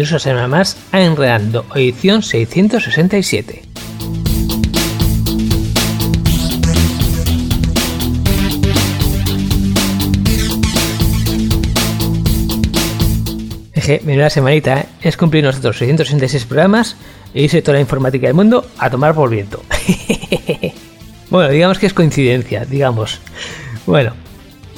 Hola y bienvenidos a semana más a Enredando, edición 667. Eje, la semanita, ¿eh? es cumplir nosotros 666 programas e irse toda la informática del mundo a tomar por viento. bueno, digamos que es coincidencia, digamos. Bueno,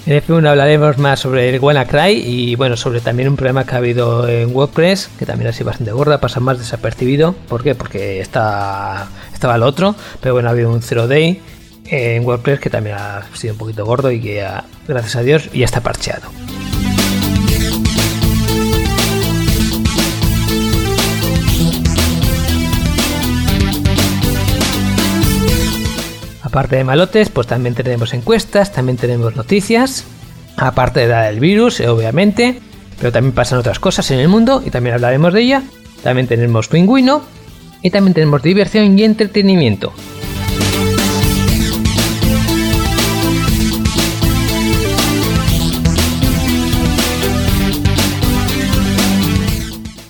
en F1 hablaremos más sobre el WannaCry y bueno, sobre también un problema que ha habido en WordPress, que también ha sido bastante gorda, pasa más desapercibido. ¿Por qué? Porque estaba el otro, pero bueno, ha habido un zero day en WordPress que también ha sido un poquito gordo y que gracias a Dios ya está parcheado. Aparte de malotes, pues también tenemos encuestas, también tenemos noticias, aparte de dar el virus, obviamente, pero también pasan otras cosas en el mundo y también hablaremos de ella. También tenemos pingüino y también tenemos diversión y entretenimiento.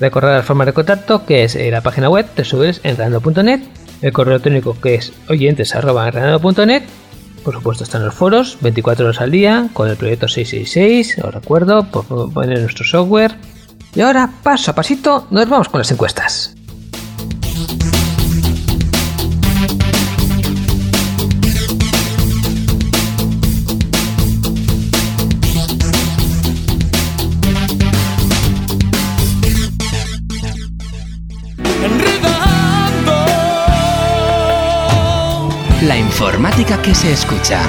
Recordar la forma de contacto que es la página web www.entrando.net el correo electrónico que es oyentes.net. Por supuesto están los foros, 24 horas al día, con el proyecto 666, os recuerdo, por poner nuestro software. Y ahora, paso a pasito, nos vamos con las encuestas. La informática que se escucha.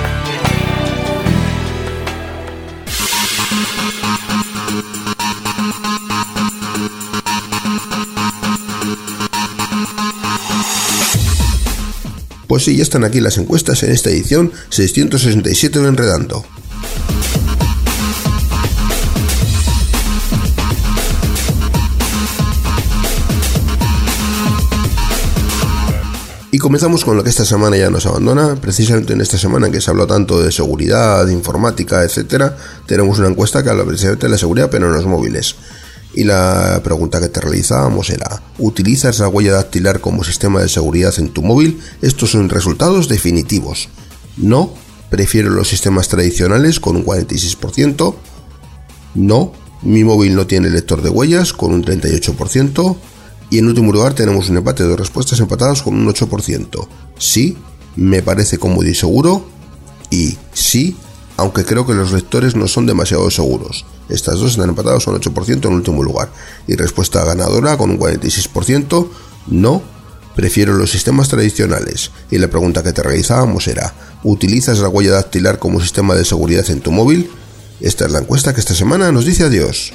Pues sí, ya están aquí las encuestas en esta edición 667 de Enredando. Y comenzamos con lo que esta semana ya nos abandona. Precisamente en esta semana en que se habló tanto de seguridad, de informática, etcétera, tenemos una encuesta que habla precisamente de la seguridad, pero en los móviles. Y la pregunta que te realizábamos era, ¿utilizas la huella dactilar como sistema de seguridad en tu móvil? Estos son resultados definitivos. No, prefiero los sistemas tradicionales con un 46%. No, mi móvil no tiene lector de huellas con un 38%. Y en último lugar tenemos un empate de respuestas empatadas con un 8%. Sí, me parece cómodo y seguro. Y sí, aunque creo que los lectores no son demasiado seguros. Estas dos están empatadas con 8% en último lugar. Y respuesta ganadora con un 46%, no, prefiero los sistemas tradicionales. Y la pregunta que te realizábamos era, ¿utilizas la huella dactilar como sistema de seguridad en tu móvil? Esta es la encuesta que esta semana nos dice adiós.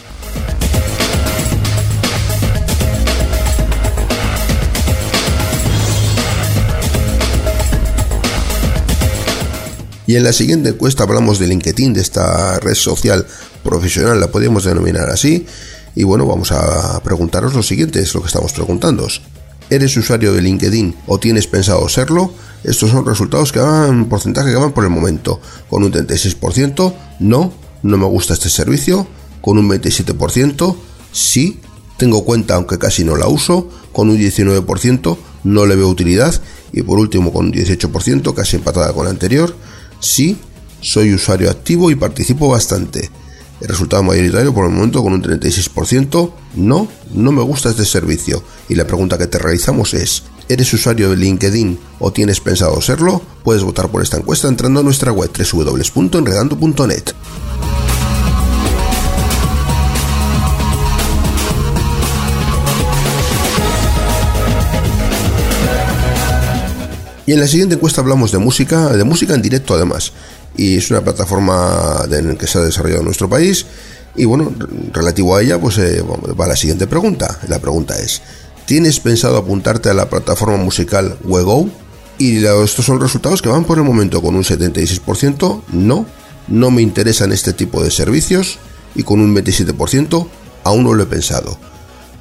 Y en la siguiente encuesta hablamos de LinkedIn, de esta red social profesional, la podemos denominar así. Y bueno, vamos a preguntaros lo siguiente, es lo que estamos preguntando. ¿Eres usuario de LinkedIn o tienes pensado serlo? Estos son resultados que van, porcentaje que van por el momento. Con un 36%, no, no me gusta este servicio. Con un 27%, sí, tengo cuenta aunque casi no la uso. Con un 19%, no le veo utilidad. Y por último, con un 18%, casi empatada con la anterior, Sí, soy usuario activo y participo bastante. El resultado mayoritario por el momento con un 36%, no, no me gusta este servicio. Y la pregunta que te realizamos es, ¿eres usuario de LinkedIn o tienes pensado serlo? Puedes votar por esta encuesta entrando a nuestra web www.enredando.net. Y en la siguiente encuesta hablamos de música, de música en directo además. Y es una plataforma en la que se ha desarrollado nuestro país. Y bueno, relativo a ella, pues eh, va la siguiente pregunta. La pregunta es, ¿tienes pensado apuntarte a la plataforma musical Wego? Y estos son resultados que van por el momento con un 76%, no, no me interesan este tipo de servicios. Y con un 27%, aún no lo he pensado.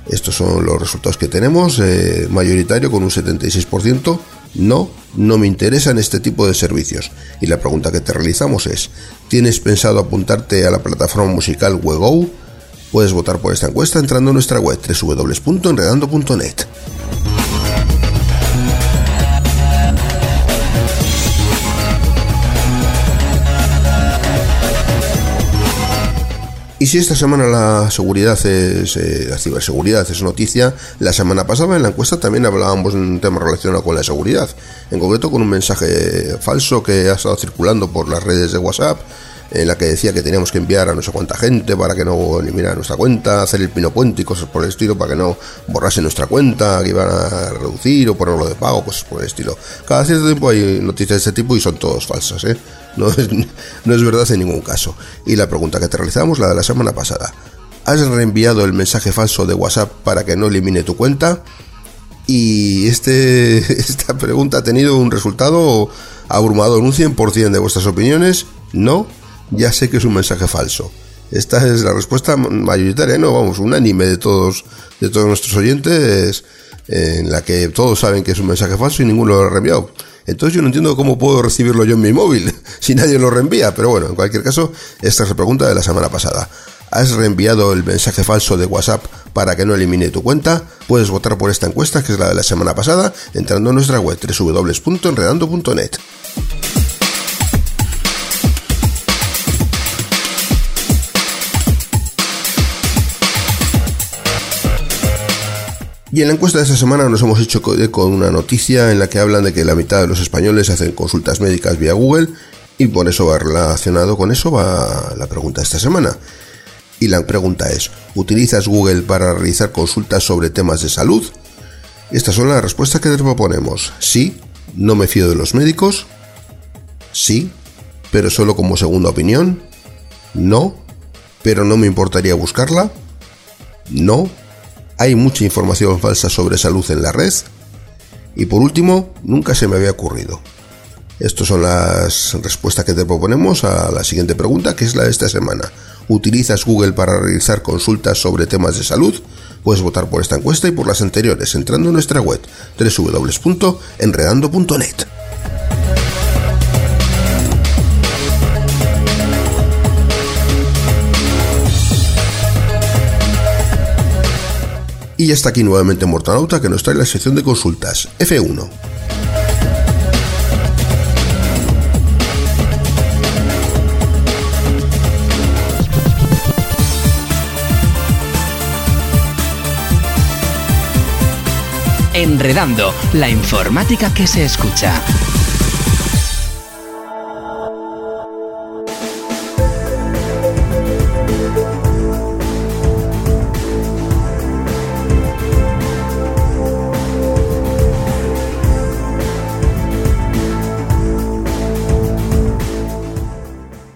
Estos son los resultados que tenemos, eh, mayoritario con un 76%, no, no me interesan este tipo de servicios. Y la pregunta que te realizamos es, ¿tienes pensado apuntarte a la plataforma musical Wego? Puedes votar por esta encuesta entrando a nuestra web www.enredando.net. Y si esta semana la seguridad es, eh, la ciberseguridad es noticia, la semana pasada en la encuesta también hablábamos de un tema relacionado con la seguridad, en concreto con un mensaje falso que ha estado circulando por las redes de WhatsApp, en la que decía que teníamos que enviar a no sé cuánta gente para que no eliminara nuestra cuenta, hacer el pino puente y cosas por el estilo para que no borrase nuestra cuenta, que iban a reducir o ponerlo de pago, cosas por el estilo. Cada cierto tiempo hay noticias de este tipo y son todas falsas, ¿eh? No es, no es verdad en ningún caso. Y la pregunta que te realizamos, la de la semana pasada. ¿Has reenviado el mensaje falso de WhatsApp para que no elimine tu cuenta? Y este, esta pregunta ha tenido un resultado abrumador. Un 100% de vuestras opiniones, no, ya sé que es un mensaje falso. Esta es la respuesta mayoritaria, no, vamos, unánime de todos, de todos nuestros oyentes, en la que todos saben que es un mensaje falso y ninguno lo ha reenviado. Entonces yo no entiendo cómo puedo recibirlo yo en mi móvil si nadie lo reenvía. Pero bueno, en cualquier caso, esta es la pregunta de la semana pasada. ¿Has reenviado el mensaje falso de WhatsApp para que no elimine tu cuenta? Puedes votar por esta encuesta, que es la de la semana pasada, entrando a nuestra web www.enredando.net. Y en la encuesta de esta semana nos hemos hecho con una noticia en la que hablan de que la mitad de los españoles hacen consultas médicas vía Google y por eso va relacionado con eso va la pregunta de esta semana. Y la pregunta es, ¿utilizas Google para realizar consultas sobre temas de salud? Estas son las respuestas que te proponemos. Sí, ¿No me fío de los médicos? Sí, pero solo como segunda opinión. No, pero no me importaría buscarla. No, hay mucha información falsa sobre salud en la red. Y por último, nunca se me había ocurrido. Estas son las respuestas que te proponemos a la siguiente pregunta, que es la de esta semana. ¿Utilizas Google para realizar consultas sobre temas de salud? Puedes votar por esta encuesta y por las anteriores entrando en nuestra web www.enredando.net. Y ya está aquí nuevamente Mortanauta que nos trae la sección de consultas F1. Enredando, la informática que se escucha.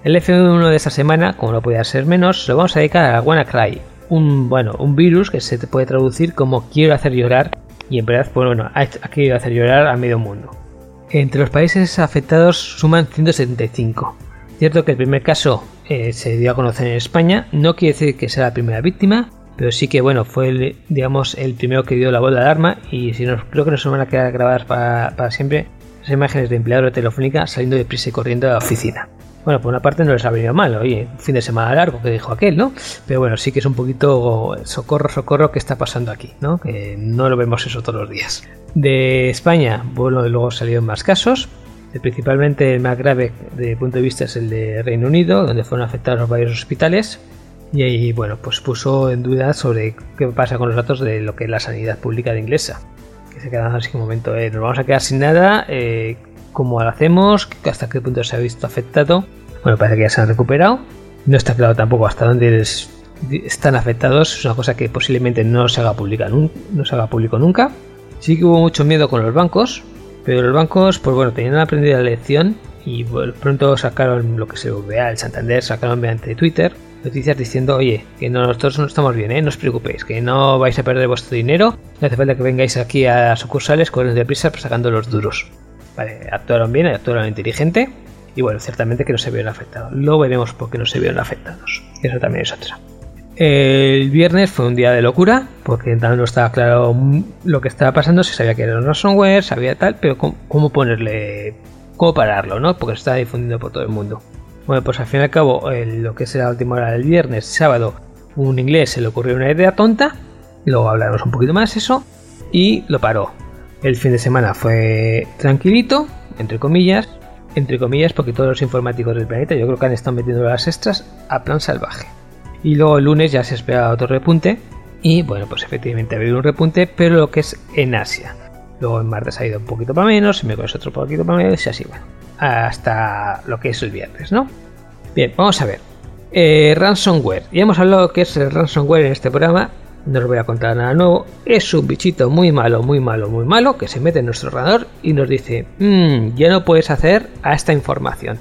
El F1 de esta semana, como no podía ser menos, lo vamos a dedicar a WannaCry, un, bueno, un virus que se puede traducir como quiero hacer llorar y en verdad, pues bueno, ha, querido hacer llorar a medio mundo. Entre los países afectados suman 175. Cierto que el primer caso eh, se dio a conocer en España, no quiere decir que sea la primera víctima, pero sí que bueno, fue el, digamos el primero que dio la voz de alarma y si nos, creo que nos van a quedar grabadas para, para siempre las imágenes de empleado de Telefónica saliendo de prisa y corriendo de la oficina. Bueno, por una parte no les ha venido mal, oye, fin de semana largo que dijo aquel, ¿no? Pero bueno, sí que es un poquito socorro, socorro, ¿qué está pasando aquí? ¿no? Que no lo vemos eso todos los días. De España, bueno, luego salieron más casos. Principalmente el más grave el punto de vista es el de Reino Unido, donde fueron afectados varios hospitales. Y ahí, bueno, pues puso en duda sobre qué pasa con los datos de lo que es la sanidad pública de inglesa. Que se quedan así un momento, eh, nos vamos a quedar sin nada, eh, cómo lo hacemos, hasta qué punto se ha visto afectado. Bueno, parece que ya se han recuperado. No está claro tampoco hasta dónde están afectados. Es una cosa que posiblemente no se haga pública, no se haga público nunca. Sí que hubo mucho miedo con los bancos, pero los bancos, pues bueno, tenían aprendido la lección y pronto sacaron lo que se vea el Santander, sacaron mediante Twitter noticias diciendo, oye, que nosotros no estamos bien, ¿eh? no os preocupéis, que no vais a perder vuestro dinero, no hace falta que vengáis aquí a sucursales corriendo deprisa sacando los duros. Vale, actuaron bien, actuaron inteligente y bueno, ciertamente que no se vieron afectados. Luego veremos por qué no se vieron afectados. Eso también es otra. El viernes fue un día de locura, porque no estaba claro lo que estaba pasando, se sabía que era un ransomware, sabía tal, pero cómo, ponerle, cómo pararlo, ¿no? Porque se estaba difundiendo por todo el mundo. Bueno, pues al fin y al cabo, lo que es la última hora del viernes, sábado, un inglés se le ocurrió una idea tonta, luego hablaremos un poquito más eso, y lo paró. El fin de semana fue tranquilito, entre comillas, entre comillas, porque todos los informáticos del planeta yo creo que han estado metiendo las extras a plan salvaje. Y luego el lunes ya se espera otro repunte, y bueno, pues efectivamente ha habido un repunte, pero lo que es en Asia. Luego en martes ha ido un poquito para menos, me miércoles otro poquito para menos, y así, bueno, hasta lo que es el viernes, ¿no? Bien, vamos a ver. Eh, ransomware. Ya hemos hablado qué es el ransomware en este programa no os voy a contar nada nuevo, es un bichito muy malo, muy malo, muy malo que se mete en nuestro ordenador y nos dice, mmm, ya no puedes hacer a esta información,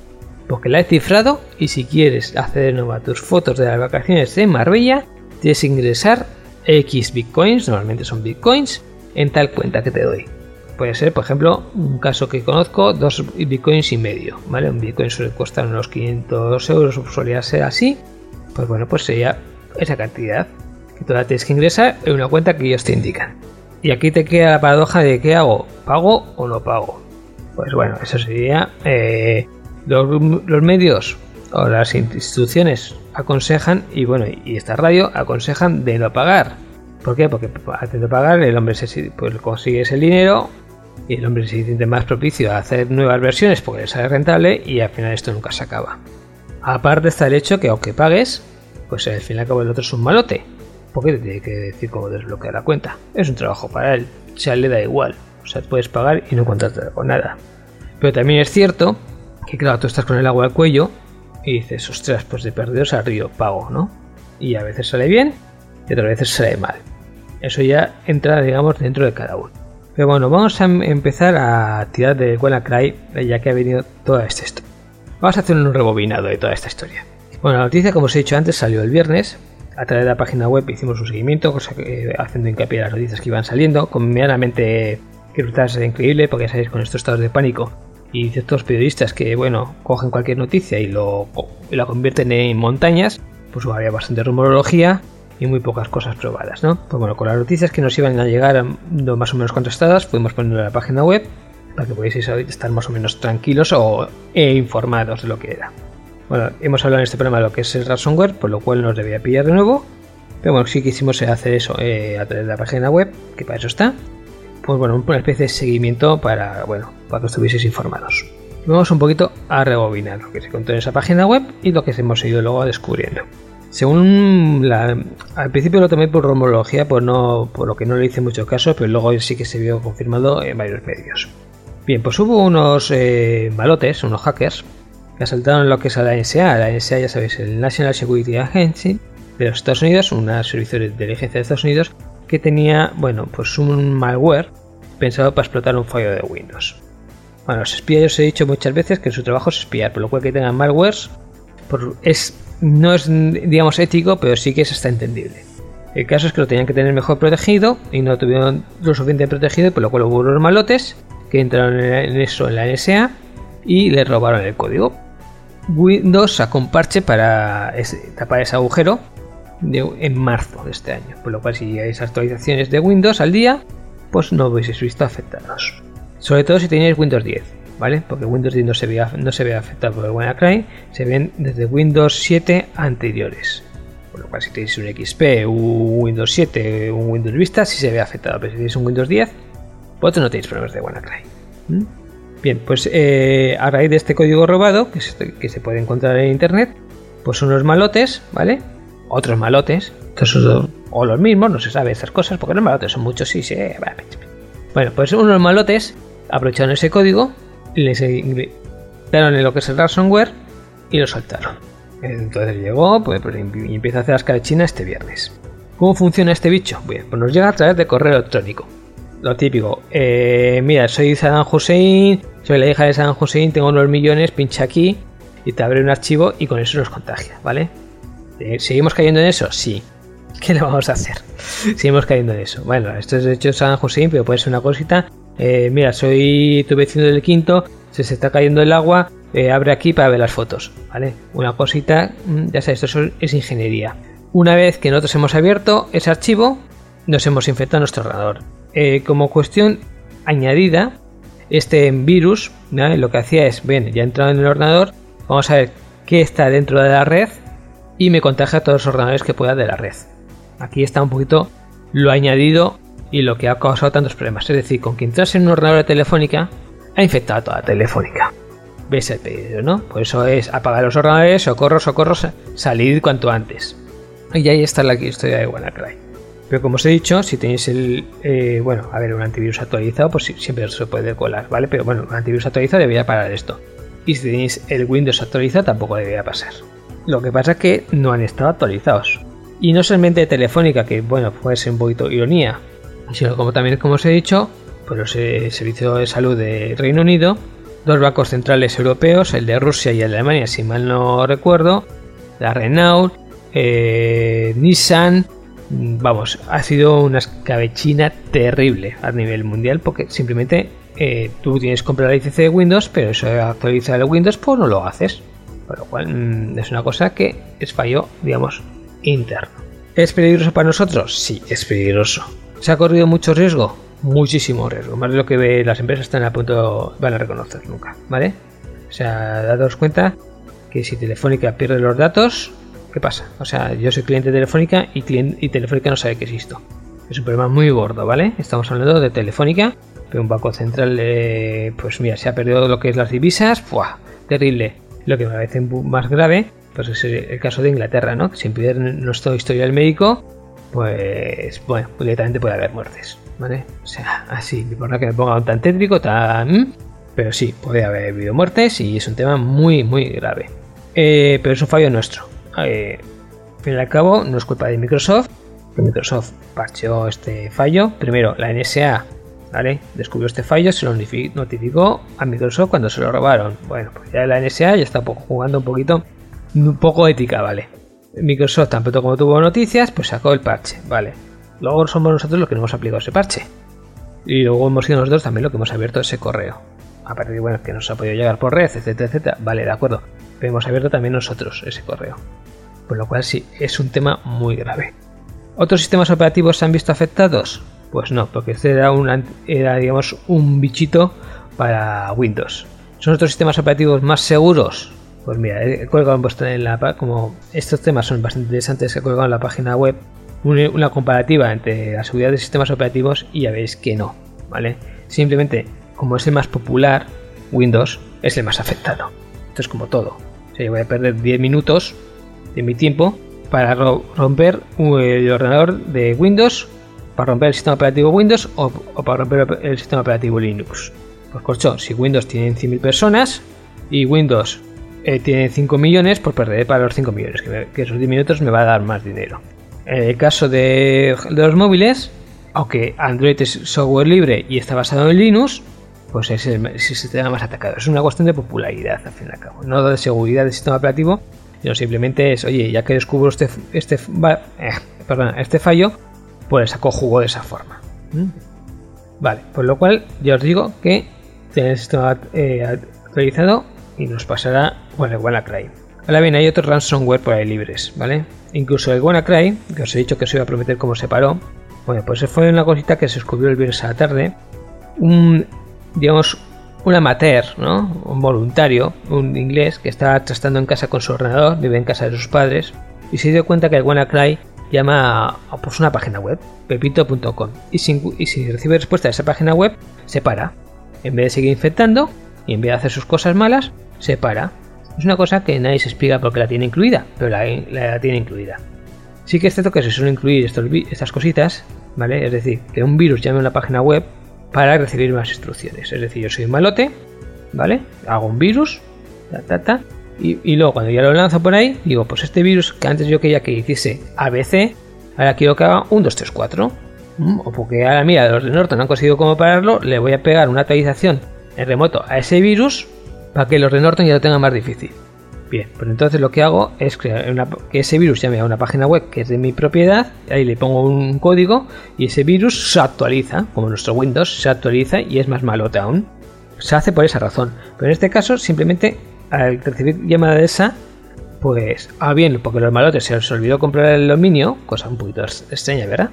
porque la he cifrado y si quieres acceder nuevo a tus fotos de las vacaciones en Marbella, tienes que ingresar X bitcoins, normalmente son bitcoins, en tal cuenta que te doy. Puede ser, por ejemplo, un caso que conozco, dos bitcoins y medio, ¿vale? Un bitcoin suele costar unos 500 euros, solía ser así. Pues bueno, pues sería esa cantidad la tienes que ingresar en una cuenta que ellos te indican. Y aquí te queda la paradoja de qué hago, pago o no pago. Pues bueno, eso sería eh, los, medios o las instituciones aconsejan y bueno y esta radio aconsejan de no pagar. ¿Por qué? Porque antes de pagar el hombre se, pues, consigue ese dinero y el hombre se siente más propicio a hacer nuevas versiones porque le sale rentable y al final esto nunca se acaba. Aparte está el hecho que aunque pagues, pues al fin y al cabo el otro es un malote porque te tiene que decir cómo desbloquear la cuenta. Es un trabajo para él, o sea, le da igual. O sea, puedes pagar y no contratar con nada. Pero también es cierto que, claro, tú estás con el agua al cuello y dices, ostras, pues de perdidos al río pago, ¿no? Y a veces sale bien y otras veces sale mal. Eso ya entra, digamos, dentro de cada uno. Pero bueno, vamos a em- empezar a tirar de WannaCry, eh, ya que ha venido toda esta historia. Vamos a hacer un rebobinado de toda esta historia. Bueno, la noticia, como os he dicho antes, salió el viernes. A través de la página web hicimos un seguimiento, eh, haciendo hincapié en las noticias que iban saliendo, con medianamente que resulta increíble, porque ya sabéis, con estos estados de pánico y ciertos periodistas que, bueno, cogen cualquier noticia y, lo, y la convierten en montañas, pues había bastante rumorología y muy pocas cosas probadas, ¿no? Pues bueno, con las noticias que nos iban a llegar no más o menos contrastadas, fuimos poniendo en la página web para que podáis estar más o menos tranquilos o e informados de lo que era. Bueno, hemos hablado en este programa de lo que es el ransomware, por lo cual nos debía pillar de nuevo. Pero bueno, sí quisimos hacer eso eh, a través de la página web, que para eso está. Pues bueno, una especie de seguimiento para, bueno, para que estuvieseis informados. Vamos un poquito a rebobinar lo que se contó en esa página web y lo que hemos ido luego descubriendo. Según la, al principio lo tomé por rumorología, por, no, por lo que no le hice mucho caso, pero luego sí que se vio confirmado en varios medios. Bien, pues hubo unos eh, malotes, unos hackers, que asaltaron lo que es a la NSA. La NSA, ya sabéis, el National Security Agency de los Estados Unidos, un servicio de inteligencia de Estados Unidos, que tenía, bueno, pues un malware pensado para explotar un fallo de Windows. Bueno, los espías, os he dicho muchas veces que su trabajo es espiar, por lo cual que tengan malwares es no es, digamos, ético, pero sí que es hasta entendible. El caso es que lo tenían que tener mejor protegido y no tuvieron lo suficiente protegido, por lo cual hubo unos malotes que entraron en eso en la NSA y le robaron el código. Windows sacó un para tapar ese agujero en marzo de este año, por lo cual si hay actualizaciones de Windows al día, pues no hubieseis visto afectados. Sobre todo si tenéis Windows 10. ¿vale? Porque Windows 10 no se ve, no se ve afectado por el WannaCry, se ven desde Windows 7 anteriores. Por lo cual, si tenéis un XP, un Windows 7, un Windows Vista, sí se ve afectado. Pero si tenéis un Windows 10, vosotros no tenéis problemas de WannaCry. Bien, pues eh, a raíz de este código robado, que se, que se, puede encontrar en internet, pues unos malotes, ¿vale? Otros malotes, o los mismos, no se sabe estas cosas, porque los malotes son muchos, sí, sí. Bueno, pues unos malotes aprovecharon ese código les daron en lo que es el ransomware y lo saltaron. Entonces llegó pues, pues y empieza a hacer las carechinas este viernes. ¿Cómo funciona este bicho? Bien, pues nos llega a través de correo electrónico. Lo típico, eh, mira, soy Saddam Hussein, soy la hija de Saddam Hussein, tengo unos millones, pincha aquí y te abre un archivo y con eso nos contagia, ¿vale? Eh, ¿Seguimos cayendo en eso? Sí. ¿Qué le vamos a hacer? Seguimos cayendo en eso. Bueno, esto es de hecho Saddam Hussein, pero puede ser una cosita eh, mira, soy tu vecino del quinto, se, está cayendo el agua, eh, abre aquí para ver las fotos, ¿vale? Una cosita, mm, ya sabes, esto es ingeniería. Una vez que nosotros hemos abierto ese archivo, nos hemos infectado nuestro ordenador. Como cuestión añadida, este virus lo que hacía es, bien, ya he entrado en el ordenador, vamos a ver qué está dentro de la red y me contagia a todos los ordenadores que pueda de la red. Aquí está un poquito lo añadido y lo que ha causado tantos problemas. Es decir, con que entras en un ordenador de telefónica, ha infectado a toda la telefónica. ¿Ves el pedido, no? Por eso es apagar los ordenadores, socorro, socorro, salir cuanto antes. Y ahí está la historia de WannaCry. Pero como os he dicho, si tenéis el, eh, bueno, a ver, un antivirus actualizado, pues siempre se puede colar, ¿vale? Pero bueno, un antivirus actualizado debería parar esto. Y si tenéis el Windows actualizado, tampoco debería pasar. Lo que pasa es que no han estado actualizados. Y no solamente Telefónica, que bueno, puede ser un poquito ironía, sino como también, como os he dicho, por pues el Servicio de Salud de Reino Unido, dos bancos centrales europeos, el de Rusia y el de Alemania, si mal no recuerdo, la Renault, eh, Nissan, vamos, ha sido una escabechina terrible a nivel mundial porque simplemente eh, tú tienes que comprar la licencia de Windows, pero eso actualiza el Windows, pues no lo haces. Por lo cual mm, es una cosa que es fallo, digamos, interno. ¿Es peligroso para nosotros? Sí, es peligroso. ¿Se ha corrido mucho riesgo? Muchísimo riesgo, más de lo que las empresas están a punto van a reconocer nunca, ¿vale? O sea, dados cuenta que si Telefónica pierde los datos, ¿qué pasa? O sea, yo soy cliente de Telefónica y, Telefónica no sabe que existo. Es un problema muy gordo, ¿vale? Estamos hablando de Telefónica, pero un banco central, eh, pues mira, se ha perdido lo que es las divisas, ¡fuah! Terrible. Lo que me parece más grave, pues es el caso de Inglaterra, ¿no? Sin pedir nuestro historial médico, pues bueno, directamente puede haber muertes, ¿vale? O sea, así, por que me ponga tan tétrico, tan... Pero sí, puede haber habido muertes y es un tema muy, muy grave. Eh, pero es un fallo nuestro. Eh, al fin y al cabo, no es culpa de Microsoft. Microsoft parcheó este fallo. Primero, la NSA ¿vale? Descubrió este fallo, se lo notificó a Microsoft cuando se lo robaron. Bueno, pues ya la NSA ya está jugando un poquito, un poco ética, ¿vale? Microsoft, tanto como tuvo noticias, pues sacó el parche, ¿vale? Luego somos nosotros los que no hemos aplicado ese parche. Y luego hemos sido nosotros también los que hemos abierto ese correo. A partir de, bueno, que nos ha podido llegar por red, etcétera, etcétera. Vale, de acuerdo. Pero hemos abierto también nosotros ese correo. Por lo cual sí, es un tema muy grave. ¿Otros sistemas operativos se han visto afectados? Pues no, porque este era, un, era digamos, un bichito para Windows. ¿Son otros sistemas operativos más seguros? Pues mira, he colgado en la como estos temas son bastante interesantes, he colgado en la página web una, comparativa entre la seguridad de sistemas operativos y ya veis que no, ¿vale? Simplemente, como es el más popular, Windows es el más afectado. Esto es como todo. O voy a perder 10 minutos de mi tiempo para romper el ordenador de Windows, para romper el sistema operativo Windows o, para romper el sistema operativo Linux. Pues corcho, si Windows tiene 100.000 personas y Windows eh, tiene 5 millones, pues perderé para los 5 millones, que, esos 10 minutos me va a dar más dinero. En el caso de, los móviles, aunque Android es software libre y está basado en Linux, pues es el, sistema más atacado. Es una cuestión de popularidad, al fin y al cabo, no de seguridad del sistema operativo, sino simplemente es, oye, ya que descubro este, este, eh, este fallo, pues saco jugo de esa forma. ¿Mm? Vale, por lo cual ya os digo que tenéis el sistema eh, actualizado y nos pasará con el WannaCry. Ahora bien, hay otros ransomware por ahí libres, ¿vale? Incluso el WannaCry, que os he dicho que os iba a prometer cómo se paró, bueno, pues fue una cosita que se descubrió el viernes a la tarde. Un, digamos, un amateur, ¿no? Un voluntario, un inglés que estaba trastando en casa con su ordenador, vive en casa de sus padres, y se dio cuenta que el WannaCry llama a pues, una página web, pepito.com, y, y si recibe respuesta de esa página web, se para. En vez de seguir infectando, y en vez de hacer sus cosas malas, se para. Es una cosa que nadie se explica porque la tiene incluida, pero la, tiene incluida. Sí que es cierto que se suelen incluir estas cositas, ¿vale? Es decir, que un virus llame a una página web para recibir más instrucciones. Es decir, yo soy un malote, ¿vale? Hago un virus, ta, ta, ta, y, luego cuando ya lo lanzo por ahí, digo, pues este virus que antes yo quería que hiciese ABC, ahora quiero que haga un 2, 3, 4. O porque ahora mira, los de Norton han conseguido cómo pararlo, le voy a pegar una actualización en remoto a ese virus para que los de Norton ya lo tengan más difícil. Bien, pues entonces lo que hago es crear que ese virus llame a una página web que es de mi propiedad, ahí le pongo un código y ese virus se actualiza, como nuestro Windows se actualiza y es más malote aún. Se hace por esa razón, pero en este caso simplemente al recibir llamada de esa, pues, ah bien, porque los malotes se les olvidó comprar el dominio, cosa un poquito extraña, ¿verdad?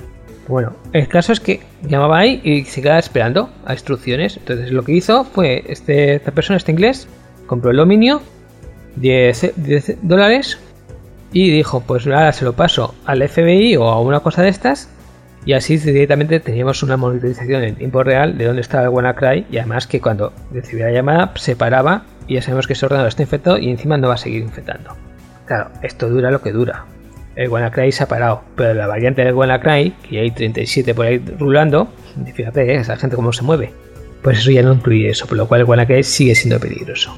Bueno, el caso es que llamaba ahí y se quedaba esperando a instrucciones. Entonces lo que hizo fue este, esta persona, este inglés, compró el dominio, 10, dólares, y dijo, pues ahora se lo paso al FBI o a una cosa de estas, y así directamente teníamos una monitorización en tiempo real de dónde estaba el WannaCry, y además que cuando recibía la llamada se paraba, y ya sabemos que ese ordenador está infectado y encima no va a seguir infectando. Claro, esto dura lo que dura, el WannaCry se ha parado, pero la variante del WannaCry, que hay 37 por ahí rulando, fíjate, ¿eh? esa gente cómo se mueve, pues eso ya no incluye eso, por lo cual el WannaCry sigue siendo peligroso.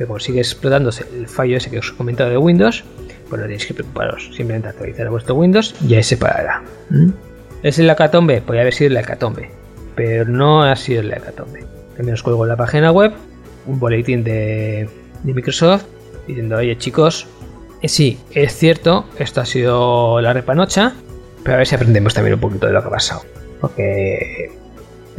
Pero como sigue explotándose el fallo ese que os he comentado de Windows, pues no tenéis que preocuparos, simplemente actualizar a vuestro Windows y ahí se parará. ¿Mm? ¿Es el hecatombe? Podría haber sido el hecatombe, pero no ha sido el hecatombe. También os cuelgo en la página web un boletín de, de Microsoft diciendo, oye chicos, eh, sí, es cierto, esto ha sido la repanocha, pero a ver si aprendemos también un poquito de lo que ha pasado. Porque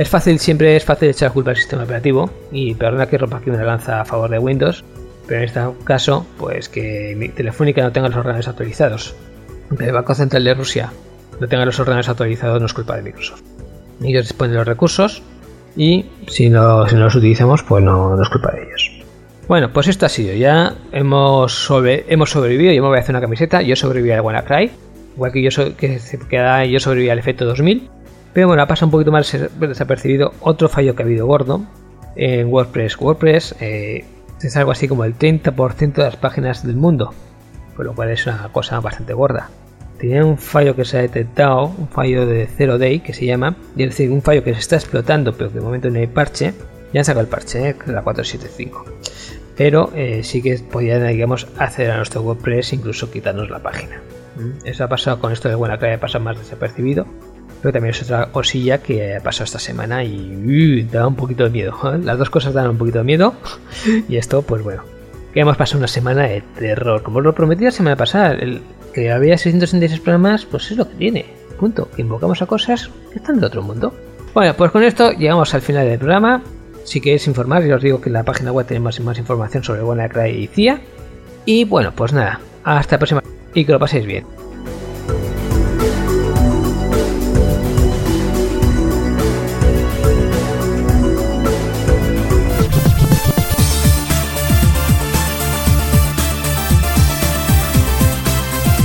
es fácil, siempre es fácil echar culpa al sistema operativo, y perdona que rompa aquí una lanza a favor de Windows, pero en este caso, pues que mi Telefónica no tenga los ordenadores actualizados, que el Banco Central de Rusia no tenga los ordenadores actualizados no es culpa de Microsoft. Ellos disponen de los recursos y si no, si no los utilizamos, pues no, no es culpa de ellos. Bueno, pues esto ha sido. Ya hemos, sobre, hemos sobrevivido. Yo me voy a hacer una camiseta. Yo sobreviví al WannaCry. Igual que yo, que queda, yo sobreviví al efecto 2000. Pero bueno, ha pasado un poquito más desapercibido otro fallo que ha habido gordo en WordPress. WordPress eh, es algo así como el 30% de las páginas del mundo. Por lo cual es una cosa bastante gorda. Tiene un fallo que se ha detectado, un fallo de 0 day que se llama, es decir, un fallo que se está explotando, pero que de momento no hay parche. Ya han sacado el parche, ¿eh? la 475 pero eh, sí que podían digamos, acceder a nuestro WordPress incluso quitarnos la página. Mm. Eso ha pasado con esto de buena ha pasado más desapercibido, Pero también es otra cosilla que ha pasado esta semana y uh, da un poquito de miedo. ¿eh? Las dos cosas dan un poquito de miedo. Y esto, pues bueno, que hemos pasado una semana de terror. Como os lo prometí la semana pasada, el que había 666 programas, pues es lo que tiene. Punto. Que invocamos a cosas que están de otro mundo. Bueno, pues con esto llegamos al final del programa. Si queréis informar, os digo que en la página web tenemos más información sobre WannaCry y CIA. Y bueno, pues nada, hasta la próxima y que lo paséis bien.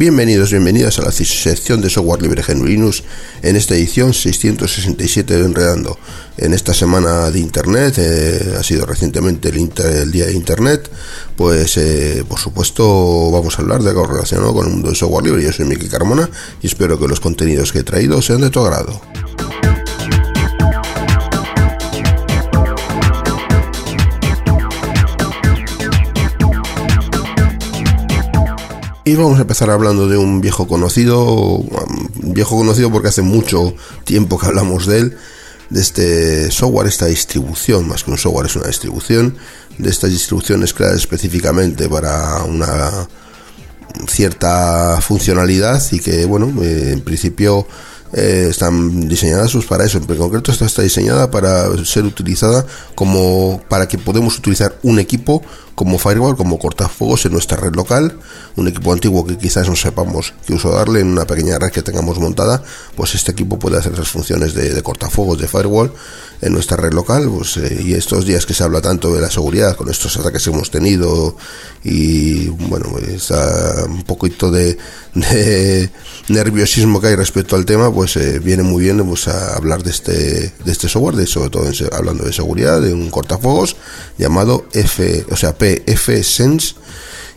Bienvenidos, bienvenidas a la sección de software libre Linux en esta edición 667 de Enredando. En esta semana de Internet, eh, ha sido recientemente el, día de Internet, pues eh, por supuesto vamos a hablar de algo relacionado con el mundo del software libre. Yo soy Miki Carmona y espero que los contenidos que he traído sean de tu agrado. Y vamos a empezar hablando de un viejo conocido, viejo conocido porque hace mucho tiempo que hablamos de él, de este software, esta distribución, más que un software es una distribución, de estas distribuciones creadas específicamente para una cierta funcionalidad y que, bueno, eh, en principio eh, están diseñadas pues, para eso. En concreto, esta está diseñada para ser utilizada como para que podemos utilizar un equipo como firewall, como cortafuegos en nuestra red local, un equipo antiguo que quizás no sepamos qué uso darle en una pequeña red que tengamos montada, pues este equipo puede hacer esas funciones de, cortafuegos, de firewall en nuestra red local, pues, eh, y estos días que se habla tanto de la seguridad con estos ataques que hemos tenido y bueno, pues, un poquito de, nerviosismo que hay respecto al tema, pues eh, viene muy bien pues, a hablar de este, de este software, de, sobre todo hablando de seguridad, de un cortafuegos llamado F, o sea, P F-Sense.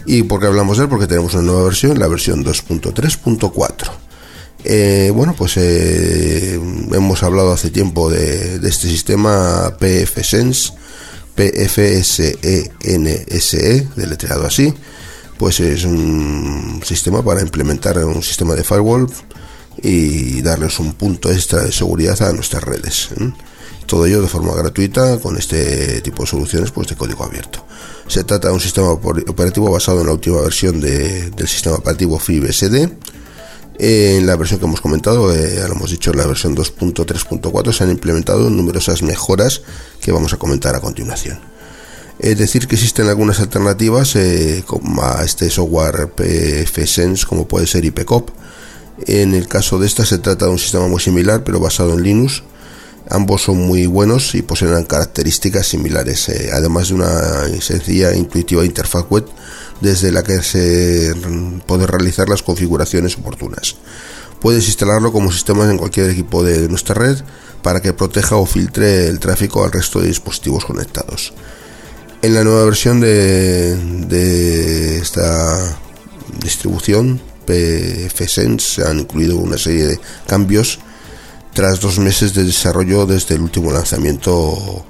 ¿Y por qué hablamos de él? Porque tenemos una nueva versión, la versión 2.3.4. Eh, bueno, pues eh, hemos hablado hace tiempo de, este sistema PFSense, PFSENSE, e, deletreado así. Pues es un sistema para implementar un sistema de firewall y darles un punto extra de seguridad a nuestras redes. ¿eh? Todo ello de forma gratuita con este tipo de soluciones pues de código abierto. Se trata de un sistema operativo basado en la última versión del sistema operativo FreeBSD. En la versión que hemos comentado, eh, hemos dicho, en la versión 2.3.4 se han implementado numerosas mejoras que vamos a comentar a continuación. Es decir, que existen algunas alternativas eh, a este software PFSense, como puede ser IPCOP. En el caso de esta se trata de un sistema muy similar, pero basado en Linux, Ambos son muy buenos y poseen características similares, eh, además de una sencilla e intuitiva interfaz web desde la que se puede realizar las configuraciones oportunas. Puedes instalarlo como sistema en cualquier equipo de nuestra red para que proteja o filtre el tráfico al resto de dispositivos conectados. En la nueva versión de, de esta distribución, PFSense, se han incluido una serie de cambios tras dos meses de desarrollo desde el último lanzamiento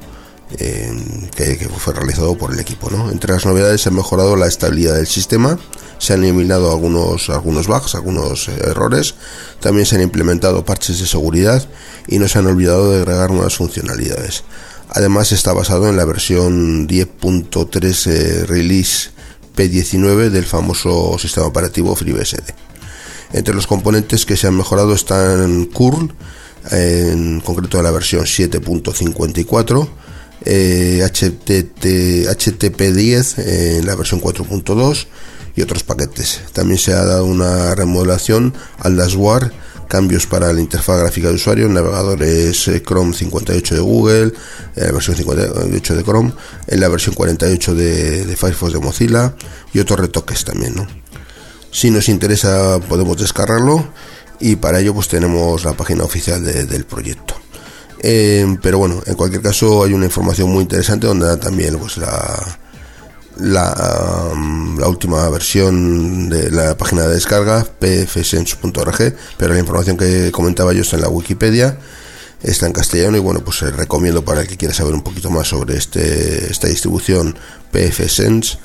que, fue realizado por el equipo. Entre las novedades se ha mejorado la estabilidad del sistema, se han eliminado algunos, algunos bugs, algunos eh, errores, también se han implementado parches de seguridad y no se han olvidado de agregar nuevas funcionalidades. Además está basado en la versión 10.3 eh, Release P19 del famoso sistema operativo FreeBSD. Entre los componentes que se han mejorado están curl, en concreto de la versión 7.54, eh, HTTP10 en la versión 4.2 y otros paquetes. También se ha dado una remodelación al dashboard, cambios para la interfaz gráfica de usuario, en navegadores eh, Chrome 58 de Google, en la versión 58 de Chrome, en la versión 48 de, Firefox de Mozilla y otros retoques también. Si nos interesa podemos descargarlo y para ello pues tenemos la página oficial del proyecto. Eh, pero bueno, en cualquier caso hay una información muy interesante donde da también pues la, la, um, la, última versión de la página de descarga, pfsense.org, pero la información que comentaba yo está en la Wikipedia, está en castellano y bueno, pues eh, recomiendo para el que quiera saber un poquito más sobre este, esta distribución pfsense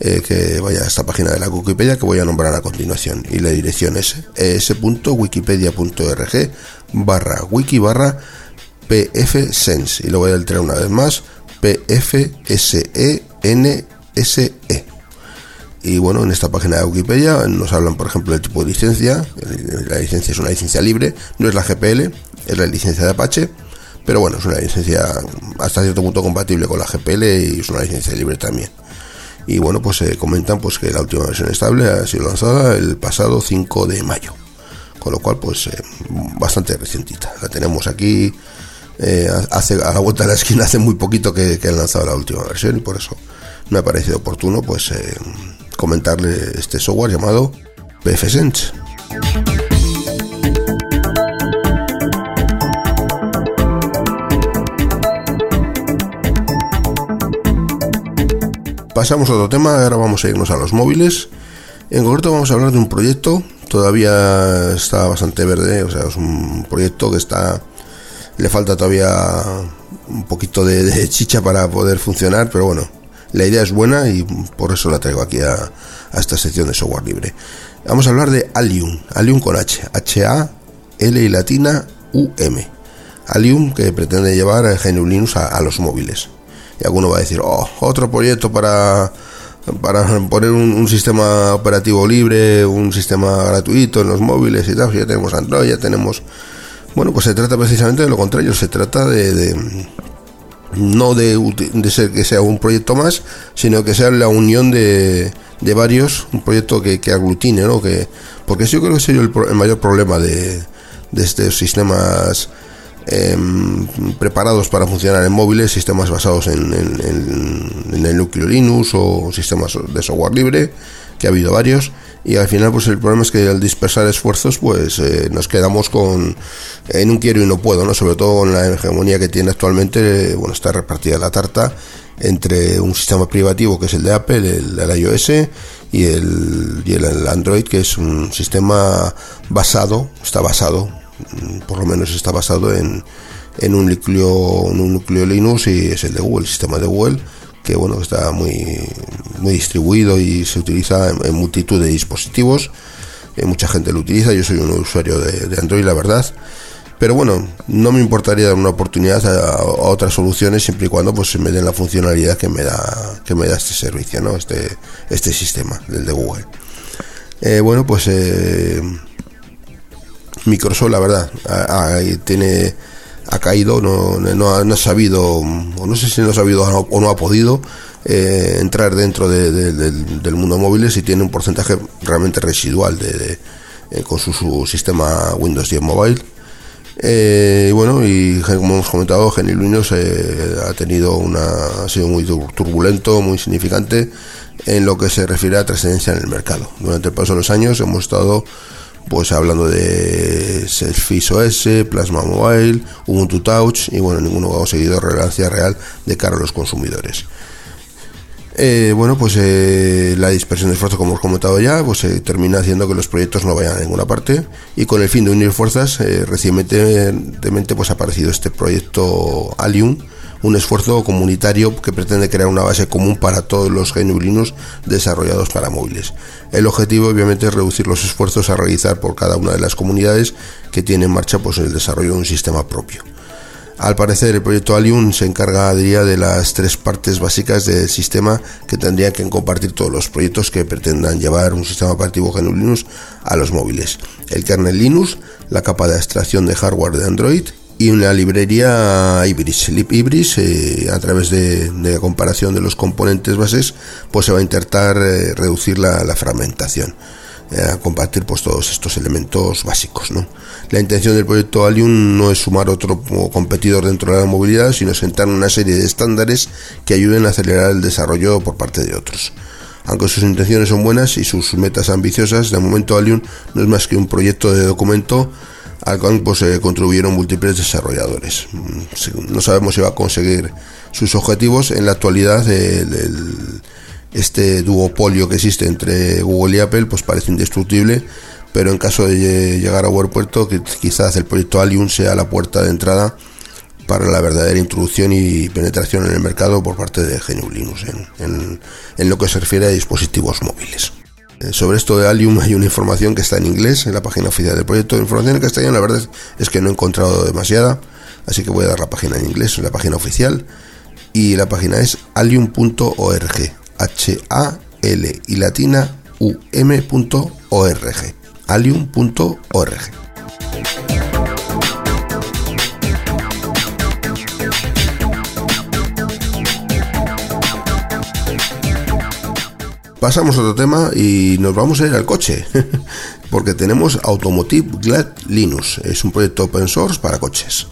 eh, que vaya a esta página de la Wikipedia que voy a nombrar a continuación y la dirección es es.wikipedia.org barra wiki barra pfsense y lo voy a alterar una vez más pfsene SE. Y bueno, en esta página de Wikipedia nos hablan, por ejemplo, del tipo de licencia. La licencia es una licencia libre, no es la GPL, es la licencia de Apache. Pero bueno, es una licencia hasta cierto punto compatible con la GPL y es una licencia libre también. Y bueno, pues se comentan pues que la última versión estable ha sido lanzada el pasado 5 de mayo. Con lo cual, pues eh, bastante recientita. La tenemos aquí eh, hace, a la vuelta de la esquina hace muy poquito que, que han lanzado la última versión y por eso me ha parecido oportuno pues eh, comentarle este software llamado PFSense. Pasamos a otro tema, ahora vamos a irnos a los móviles. En concreto vamos a hablar de un proyecto, todavía está bastante verde, o sea, es un proyecto que está le falta todavía un poquito de chicha para poder funcionar, pero bueno, la idea es buena y por eso la traigo aquí a, esta sección de software libre. Vamos a hablar de Alium, Alium con H, H-A-L y latina U-M. Alium que pretende llevar el GNU Linux a, los móviles. Y alguno va a decir, oh, otro proyecto para, para poner un, sistema operativo libre, un sistema gratuito en los móviles y tal. Ya tenemos Android, ya tenemos... Bueno, pues se trata precisamente de lo contrario, se trata de no de, ser que sea un proyecto más, sino que sea la unión de, de varios, un proyecto que, que, aglutine, ¿no? Que, porque yo creo que sería el, mayor problema de, de estos sistemas em, preparados para funcionar en móviles, sistemas basados en, en, el núcleo Linux o sistemas de software libre, que ha habido varios y al final pues el problema es que al dispersar esfuerzos pues eh, nos quedamos con en un quiero y no puedo no sobre todo con la hegemonía que tiene actualmente bueno está repartida la tarta entre un sistema privativo que es el de Apple el, iOS y el, y el Android que es un sistema basado está basado por lo menos está basado en en un núcleo un núcleo Linux y es el de Google el sistema de Google que bueno está muy, muy distribuido y se utiliza en, multitud de dispositivos. Eh, mucha gente lo utiliza, yo soy un usuario de, Android, la verdad. Pero bueno, no me importaría dar una oportunidad a, otras soluciones siempre y cuando pues se me den la funcionalidad que me da que me da este servicio, ¿no? Este este sistema del de Google. Eh, bueno, pues eh, Microsoft, la verdad, tiene ha caído, no, no, ha, sabido, o no sé si no ha sabido o no ha podido eh, entrar dentro del, mundo móviles y tiene un porcentaje realmente residual de, eh, con su, sistema Windows 10 Mobile. Eh, bueno, y como hemos comentado, Linux ha tenido una, ha sido muy turbulento, muy significante en lo que se refiere a trascendencia en el mercado. Durante el paso de los años hemos estado pues hablando de Surface OS, Plasma Mobile, Ubuntu Touch y bueno, ninguno ha conseguido relevancia real de cara a los consumidores. Eh, bueno, pues eh, la dispersión de esfuerzo, como hemos comentado ya, pues se termina haciendo que los proyectos no vayan a ninguna parte y con el fin de unir fuerzas, eh, recientemente pues ha aparecido este proyecto Alium, un esfuerzo comunitario que pretende crear una base común para todos los genuinos desarrollados para móviles. El objetivo obviamente es reducir los esfuerzos a realizar por cada una de las comunidades que tienen en marcha pues, el desarrollo de un sistema propio. Al parecer, el proyecto Alium se encargaría de las tres partes básicas del sistema que tendrían que compartir todos los proyectos que pretendan llevar un sistema operativo GNU Linux a los móviles. El kernel Linux, la capa de abstracción de hardware de Android y una librería Ibris. Ibris, eh, a través de, de, comparación de los componentes bases, pues se va a intentar eh, reducir la, la fragmentación, eh, a compartir pues todos estos elementos básicos. ¿no? La intención del proyecto Alium no es sumar otro competidor dentro de la movilidad, sino sentar una serie de estándares que ayuden a acelerar el desarrollo por parte de otros. Aunque sus intenciones son buenas y sus metas ambiciosas, de momento Alium no es más que un proyecto de documento al contribuyeron múltiples desarrolladores. No sabemos si va a conseguir sus objetivos. En la actualidad, este duopolio que existe entre Google y Apple pues parece indestructible, pero en caso de llegar a buen puerto, quizás el proyecto Allium sea la puerta de entrada para la verdadera introducción y penetración en el mercado por parte de GNU Linux en lo que se refiere a dispositivos móviles. Eh, sobre esto de Allium hay una información que está en inglés en la página oficial del proyecto. Información en castellano, la verdad es que no he encontrado demasiada, así que voy a dar la página en inglés, la página oficial. Y la página es allium.org. H-A-L y latina U-M.org. Allium.org. Pasamos a otro tema y nos vamos a ir al coche, porque tenemos Automotive Glad Linux, es un proyecto open source para coches.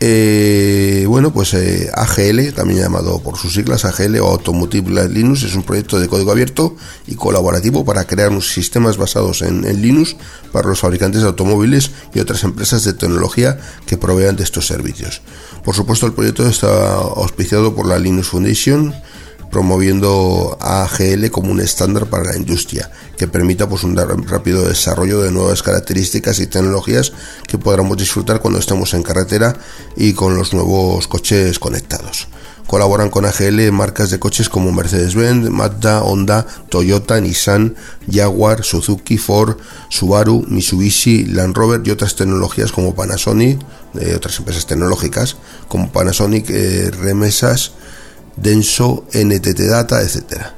Eh, bueno, pues eh, AGL, también llamado por sus siglas AGL o Automotive Glad Linux, es un proyecto de código abierto y colaborativo para crear unos sistemas basados en, en Linux para los fabricantes de automóviles y otras empresas de tecnología que provean de estos servicios. Por supuesto, el proyecto está auspiciado por la Linux Foundation, promoviendo AGL como un estándar para la industria que permita pues, un rápido desarrollo de nuevas características y tecnologías que podamos disfrutar cuando estemos en carretera y con los nuevos coches conectados. Colaboran con AGL marcas de coches como Mercedes-Benz, Mazda, Honda, Toyota, Nissan, Jaguar, Suzuki, Ford, Subaru, Mitsubishi, Land Rover y otras tecnologías como Panasonic, de otras empresas tecnológicas como Panasonic, eh, Remesas, Denso, NTT Data, etcétera.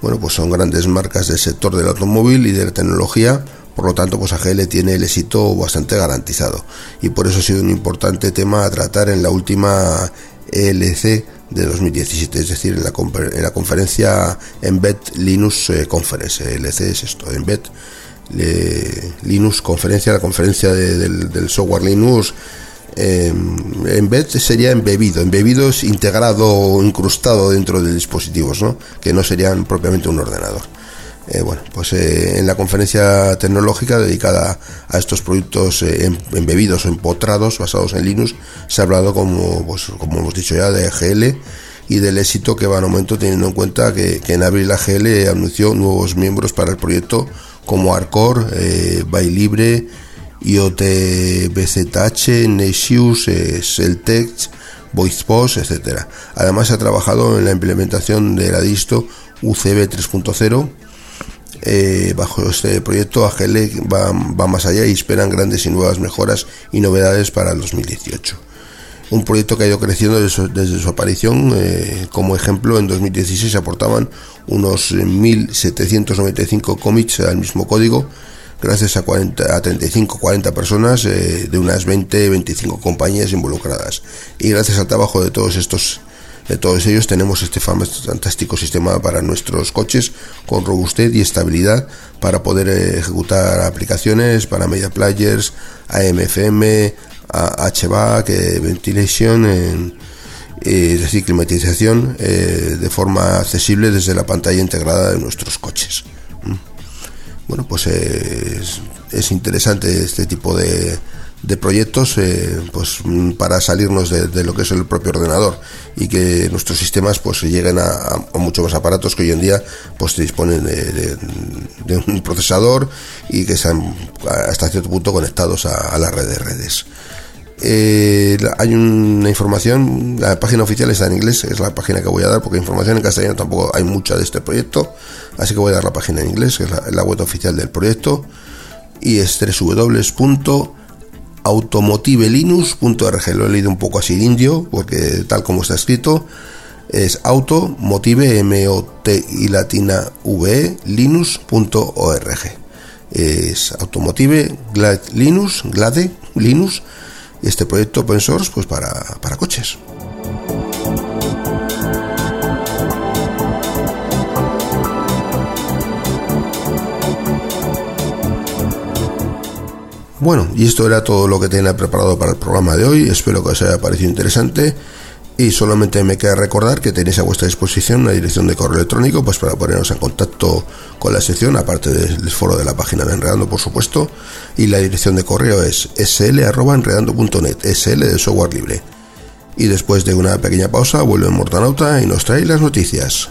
Bueno, pues son grandes marcas del sector del automóvil y de la tecnología, por lo tanto, pues AGL tiene el éxito bastante garantizado y por eso ha sido un importante tema a tratar en la última ELC de 2017, es decir, en la, en la conferencia Embed Linux eh, Conference. ELC es esto, Embed Linux Conferencia, la conferencia del, del software Linux eh, en vez sería embebido, embebido es integrado o incrustado dentro de dispositivos, ¿no? que no serían propiamente un ordenador. Eh, bueno, pues eh, en la conferencia tecnológica dedicada a estos productos em, embebidos o empotrados basados en Linux, se ha hablado, como, pues, como hemos dicho ya, de AGL y del éxito que va en aumento teniendo en cuenta que, en abril AGL anunció nuevos miembros para el proyecto como Arcor, eh, Libre, IoT BZH, Nexus, Celtech, VoicePost, etc. Además, ha trabajado en la implementación de la disto UCB 3.0. Eh, bajo este proyecto, AGL va, más allá y esperan grandes y nuevas mejoras y novedades para el 2018. Un proyecto que ha ido creciendo desde su, aparición. Eh, como ejemplo, en 2016 aportaban unos 1.795 commits al mismo código gracias a, 40, a 35, 40 personas eh, de unas 20, 25 compañías involucradas. Y gracias al trabajo de todos estos de todos ellos tenemos este fantástico sistema para nuestros coches con robustez y estabilidad para poder eh, ejecutar aplicaciones para media players, AMFM, HVAC, eh, ventilation, es decir, climatización de forma accesible desde la pantalla integrada de nuestros coches bueno, pues es, interesante este tipo de, proyectos eh, pues para salirnos de, lo que es el propio ordenador y que nuestros sistemas pues lleguen a, muchos más aparatos que hoy en día pues disponen de, un procesador y que sean hasta cierto punto conectados a, a la red de redes. Eh, hay una información, la página oficial está en inglés, es la página que voy a dar, porque información en castellano tampoco hay mucha de este proyecto, así que voy a dar la página en inglés, que es la, web oficial del proyecto, y es www.automotivelinux.org. Lo he leído un poco así de indio, porque tal como está escrito, es automotive, M-O-T y latina V, linux.org. Es automotive, glad, linux, glade, linux este proyecto open source pues para, para coches. Bueno, y esto era todo lo que tenía preparado para el programa de hoy. Espero que os haya parecido interesante. Y solamente me queda recordar que tenéis a vuestra disposición una dirección de correo electrónico pues para ponernos en contacto con la sección, aparte del foro de la página de Enredando, por supuesto. Y la dirección de correo es sl.enredando.net, sl de software libre. Y después de una pequeña pausa vuelve Mortanauta y nos trae las noticias.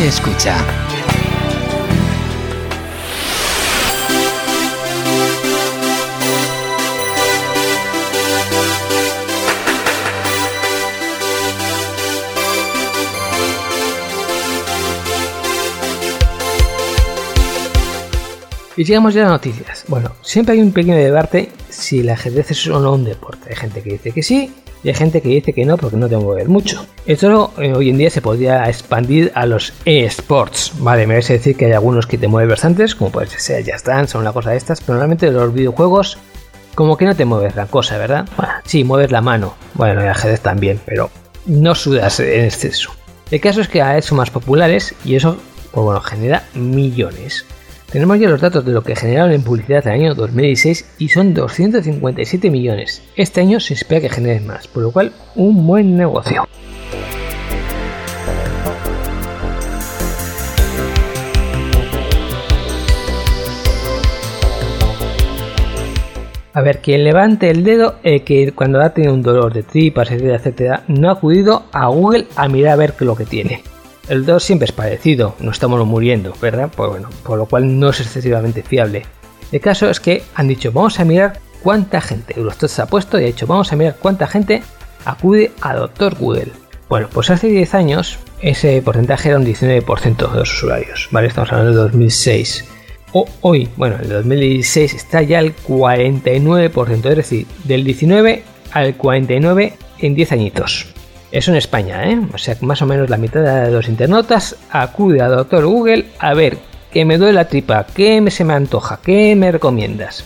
Se escucha. Y llegamos ya a las noticias. Bueno, siempre hay un pequeño debate si el ajedrez es o no un deporte. Hay gente que dice que sí y hay gente que dice que no porque no tengo que ver mucho. Esto eh, hoy en día se podría expandir a los eSports. Vale, me vais a decir que hay algunos que te mueven bastantes, como puede ser ya están, son una cosa de estas, pero normalmente los videojuegos como que no te mueves la cosa, ¿verdad? Sí, mueves la mano. Bueno, el ajedrez también, pero no sudas en exceso. El caso es que a vez son más populares y eso, pues bueno, genera millones. Tenemos ya los datos de lo que generaron en publicidad el año 2016 y son 257 millones. Este año se espera que generen más, por lo cual un buen negocio. A ver, quien levante el dedo eh, que cuando ha tenido un dolor de tripas, etcétera, etcétera, no ha acudido a Google a mirar a ver lo que tiene. El 2 siempre es parecido, no estamos muriendo, ¿verdad? Pues bueno, por lo cual no es excesivamente fiable. El caso es que han dicho, vamos a mirar cuánta gente, Eurostat se ha puesto y ha dicho, vamos a mirar cuánta gente acude a Doctor Google. Bueno, pues hace 10 años ese porcentaje era un 19% de los usuarios, ¿vale? Estamos hablando de 2006. O hoy, bueno, el 2016 está ya al 49%, es decir, del 19 al 49 en 10 añitos. Eso en España, ¿eh? O sea, más o menos la mitad de los internautas acude a Doctor Google a ver qué me duele la tripa, qué se me antoja, qué me recomiendas.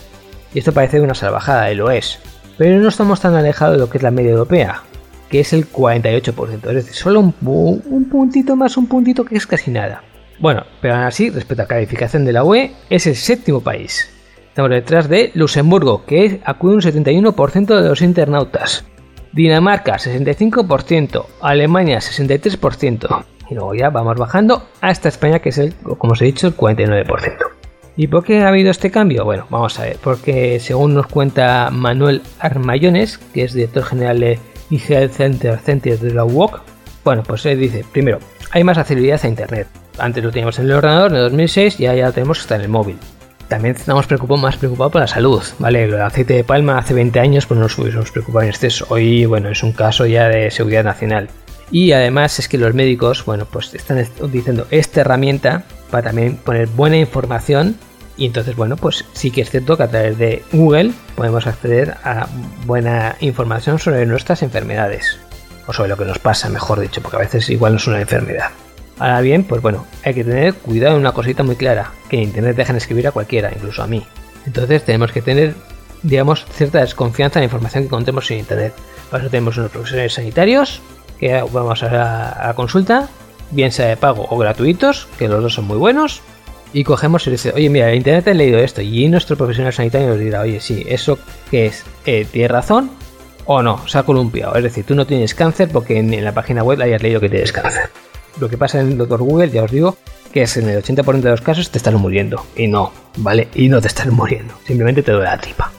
Y esto parece una salvajada, y lo es. Pero no estamos tan alejados de lo que es la media europea, que es el 48%. Es decir, solo un, un puntito más, un puntito que es casi nada. Bueno, pero aún así, respecto a calificación de la UE, es el séptimo país. Estamos detrás de Luxemburgo, que acude un 71% de los internautas. Dinamarca 65%, Alemania 63%. Y luego ya vamos bajando hasta España, que es el, como os he dicho, el 49%. ¿Y por qué ha habido este cambio? Bueno, vamos a ver, porque según nos cuenta Manuel Armayones, que es director general de IGL Center Center de la UOC, bueno, pues él dice, primero, hay más accesibilidad a Internet. Antes lo teníamos en el ordenador, en el 2006, y ahora ya lo tenemos hasta en el móvil también estamos preocupados, más preocupados por la salud, ¿vale? El aceite de palma hace 20 años pues no nos hubiésemos preocupado en exceso. Hoy, bueno, es un caso ya de seguridad nacional. Y además es que los médicos, bueno, pues están utilizando esta herramienta para también poner buena información y entonces, bueno, pues sí que es cierto que a través de Google podemos acceder a buena información sobre nuestras enfermedades. O sobre lo que nos pasa, mejor dicho, porque a veces igual no es una enfermedad. Ahora bien, pues bueno, hay que tener cuidado en una cosita muy clara, que en Internet dejan escribir a cualquiera, incluso a mí. Entonces tenemos que tener, digamos, cierta desconfianza en la información que encontremos en Internet. Para eso tenemos unos profesionales sanitarios, que vamos a la, consulta, bien sea de pago o gratuitos, que los dos son muy buenos, y cogemos y dice, oye, mira, en Internet he leído esto, y nuestro profesional sanitario nos dirá, oye, sí, ¿eso qué es? Eh, ¿Tiene razón? O no, se ha columpiado. Es decir, tú no tienes cáncer porque en, en la página web hayas leído que tienes cáncer. Lo que pasa en el doctor Google, ya os digo, que es en el 80% de los casos te están muriendo. Y no, ¿vale? Y no te están muriendo. Simplemente te duele la tripa.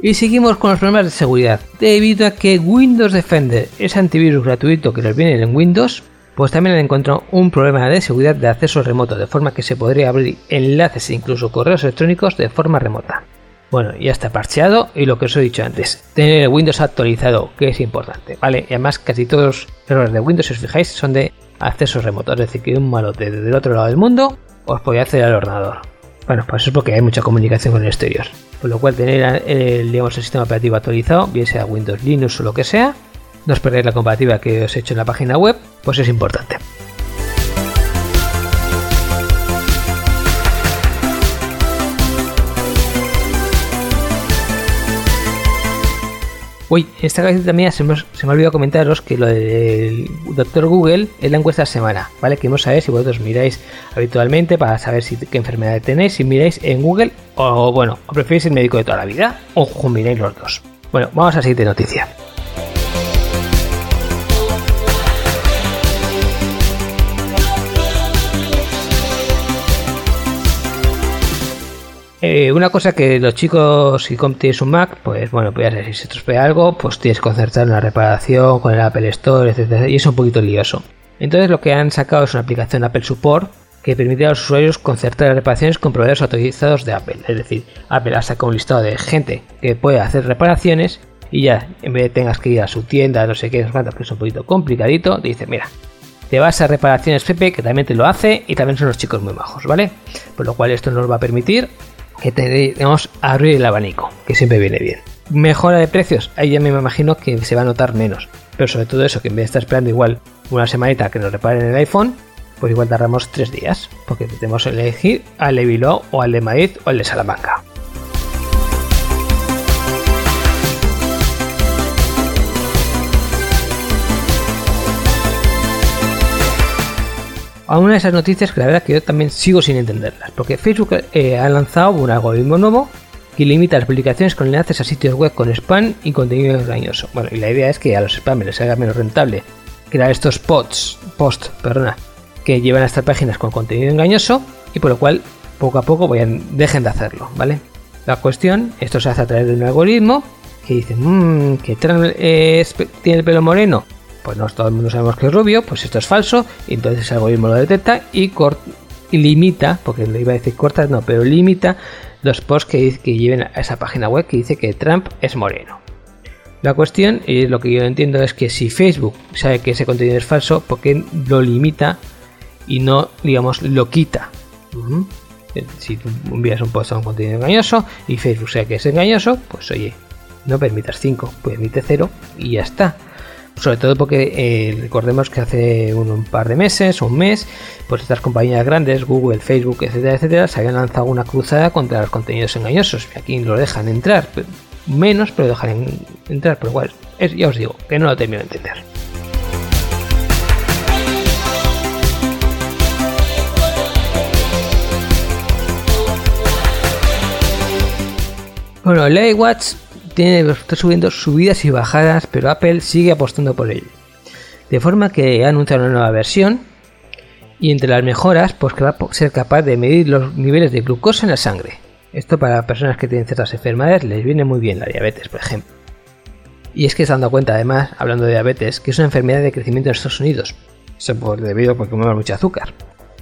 Y seguimos con los problemas de seguridad. Debido a que Windows Defender es antivirus gratuito que nos viene en Windows, pues también han encontrado un problema de seguridad de acceso remoto, de forma que se podría abrir enlaces e incluso correos electrónicos de forma remota. Bueno, ya está parcheado y lo que os he dicho antes, tener el Windows actualizado, que es importante, ¿vale? Y además casi todos los errores de Windows, si os fijáis, son de acceso remoto, es decir, que un malote desde el otro lado del mundo os podía acceder al ordenador. Bueno, pues eso es porque hay mucha comunicación con el exterior. Por lo cual tener el, digamos, el sistema operativo actualizado, bien sea Windows, Linux o lo que sea, no os perdáis la comparativa que os he hecho en la página web, pues es importante. Uy, en esta casita mía se me, se me ha olvidado comentaros que lo del doctor Google es la encuesta de semana, ¿vale? Queremos saber si vosotros miráis habitualmente para saber si, qué enfermedad tenéis, si miráis en Google o, bueno, o preferís el médico de toda la vida o combináis los dos. Bueno, vamos a la siguiente noticia. Eh, una cosa que los chicos, si tienes un Mac, pues bueno, pues ya si se estropea algo, pues tienes que concertar una reparación con el Apple Store, etcétera, y es un poquito lioso. Entonces lo que han sacado es una aplicación Apple Support que permite a los usuarios concertar reparaciones con proveedores autorizados de Apple. Es decir, Apple ha sacado un listado de gente que puede hacer reparaciones y ya, en vez de tengas que ir a su tienda, no sé qué, que es un poquito complicadito, dice, mira, te vas a reparaciones Pepe, que también te lo hace y también son los chicos muy majos, ¿vale? Por lo cual esto nos va a permitir que tenemos abrir el abanico, que siempre viene bien. Mejora de precios, ahí ya me imagino que se va a notar menos. Pero sobre todo eso, que en vez de estar esperando igual una semanita que nos reparen el iPhone, pues igual tardamos tres días, porque tenemos que elegir al de Bilbao o al de Madrid o al de Salamanca. A una de esas noticias que la verdad que yo también sigo sin entenderlas, porque Facebook eh, ha lanzado un algoritmo nuevo que limita las publicaciones con enlaces a sitios web con spam y contenido engañoso. Bueno, y la idea es que a los spammers les haga menos rentable crear estos posts, post, perdona, que llevan a estas páginas con contenido engañoso y por lo cual poco a poco vayan, dejen de hacerlo, ¿vale? La cuestión, esto se hace a través de un algoritmo que dice, mmm, que tiene el pelo moreno, pues no todo el mundo sabemos que es rubio, pues esto es falso, y entonces el algoritmo lo detecta y, y limita, porque le iba a decir cortas, no, pero limita los posts que, que lleven a esa página web que dice que Trump es moreno. La cuestión, y lo que yo entiendo, es que si Facebook sabe que ese contenido es falso, ¿por qué lo limita y no, digamos, lo quita? Si tú envías un post a un contenido engañoso y Facebook sabe que es engañoso, pues oye, no permitas 5, pues emite 0 y ya está sobre todo porque eh, recordemos que hace un, par de meses o un mes, pues estas compañías grandes, Google, Facebook, etcétera, etcétera, se habían lanzado una cruzada contra los contenidos engañosos. Y aquí lo dejan entrar, menos, pero dejan entrar, pero igual, es, ya os digo, que no lo termino de entender. Bueno, el tiene, está subiendo subidas y bajadas, pero Apple sigue apostando por ello. De forma que ha anunciado una nueva versión y entre las mejoras, pues que va a ser capaz de medir los niveles de glucosa en la sangre. Esto para personas que tienen ciertas enfermedades les viene muy bien la diabetes, por ejemplo. Y es que se han dado cuenta, además, hablando de diabetes, que es una enfermedad de crecimiento en Estados Unidos, por, debido a que comemos mucho azúcar,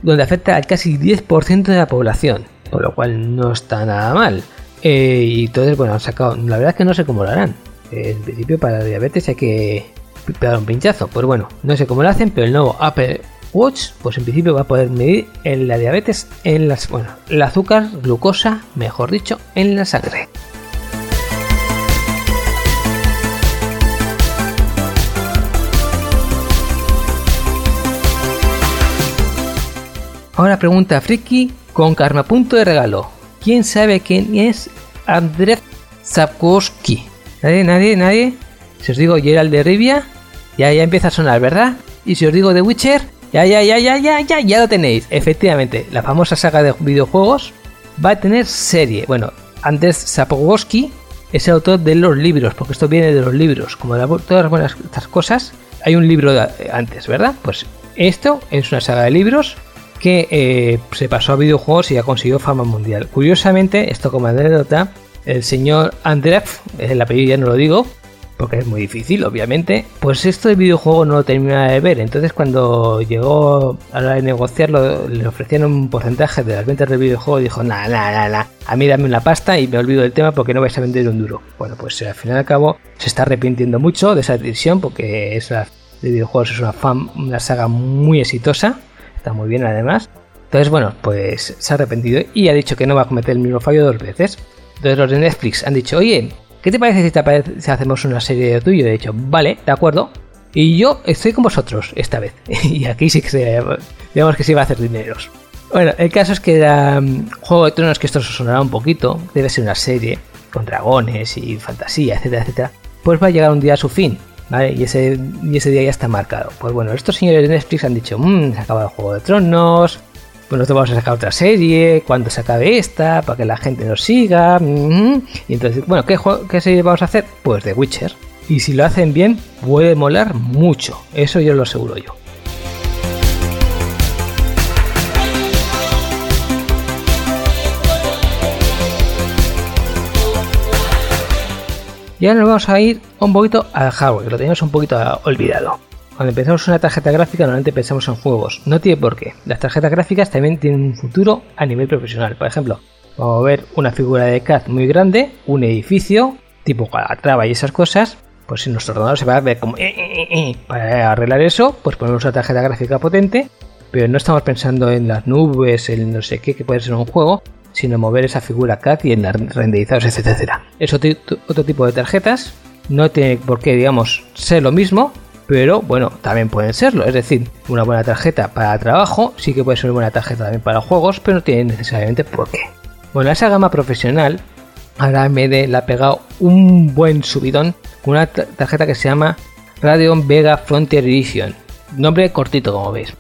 donde afecta al casi 10% de la población, por lo cual no está nada mal. Eh, y entonces, bueno, han sacado. La verdad es que no sé cómo lo harán. en principio, para la diabetes hay que pegar un pinchazo. Pues bueno, no sé cómo lo hacen, pero el nuevo Apple Watch, pues en principio va a poder medir en la diabetes, en las. Bueno, el azúcar, glucosa, mejor dicho, en la sangre. Ahora pregunta Friki con karma punto de regalo. ¿Quién sabe quién es Andrzej Sapkowski? ¿Nadie, nadie, nadie? Si os digo Gerald de Rivia, ya, ya empieza a sonar, ¿verdad? Y si os digo The Witcher, ya, ya, ya, ya, ya, ya, ya lo tenéis. Efectivamente, la famosa saga de videojuegos va a tener serie. Bueno, Andrzej Sapkowski es el autor de los libros, porque esto viene de los libros. Como de todas buenas estas cosas, hay un libro antes, ¿verdad? Pues esto es una saga de libros que eh, se pasó a videojuegos y ha conseguido fama mundial. Curiosamente, esto como anécdota, el señor Andreev, el apellido ya no lo digo, porque es muy difícil, obviamente, pues esto de videojuego no lo termina de ver. Entonces, cuando llegó a la hora de negociarlo, le ofrecieron un porcentaje de las ventas del videojuego y dijo: Nada, nada, nada, a mí dame una pasta y me olvido del tema porque no vais a vender un duro. Bueno, pues al final y al cabo se está arrepintiendo mucho de esa decisión porque es la, de videojuegos es una, fan, una saga muy exitosa, está muy bien además. Entonces, bueno, pues se ha arrepentido y ha dicho que no va a cometer el mismo fallo dos veces. Entonces los de Netflix han dicho, oye, ¿qué te parece si, te si hacemos una serie de tuyo? De hecho, vale, de acuerdo. Y yo estoy con vosotros esta vez. y aquí sí que se, que sí va a hacer dineros. Bueno, el caso es que era um, Juego de Tronos, que esto os sonará un poquito, debe ser una serie con dragones y fantasía, etcétera, etcétera, pues va a llegar un día a su fin, ¿vale? Y ese, y ese día ya está marcado. Pues bueno, estos señores de Netflix han dicho, mmm, se acaba el Juego de Tronos, pues nosotros vamos a sacar otra serie, cuando se acabe esta, para que la gente nos siga. Y entonces, bueno, ¿qué, ¿qué serie vamos a hacer? Pues The Witcher. Y si lo hacen bien, puede molar mucho. Eso yo lo aseguro yo. Y ahora nos vamos a ir un poquito al hardware, que lo teníamos un poquito olvidado. Cuando empezamos una tarjeta gráfica normalmente pensamos en juegos. No tiene por qué. Las tarjetas gráficas también tienen un futuro a nivel profesional. Por ejemplo, vamos a ver una figura de CAD muy grande, un edificio, tipo Calatrava y esas cosas. Pues si nuestro ordenador se va a ver como... Eh, eh, eh, para arreglar eso, pues ponemos una tarjeta gráfica potente. Pero no estamos pensando en las nubes, en no sé qué, que puede ser un juego, sino mover esa figura CAD y en renderizados, etcétera. Es otro, tipo de tarjetas. No tiene por qué, digamos, ser lo mismo, pero bueno, también pueden serlo. Es decir, una buena tarjeta para trabajo sí que puede ser una buena tarjeta también para juegos, pero no tiene necesariamente por qué. Bueno, esa gama profesional, ahora AMD le ha pegado un buen subidón con una tarjeta que se llama Radeon Vega Frontier Edition. Nombre cortito, como veis.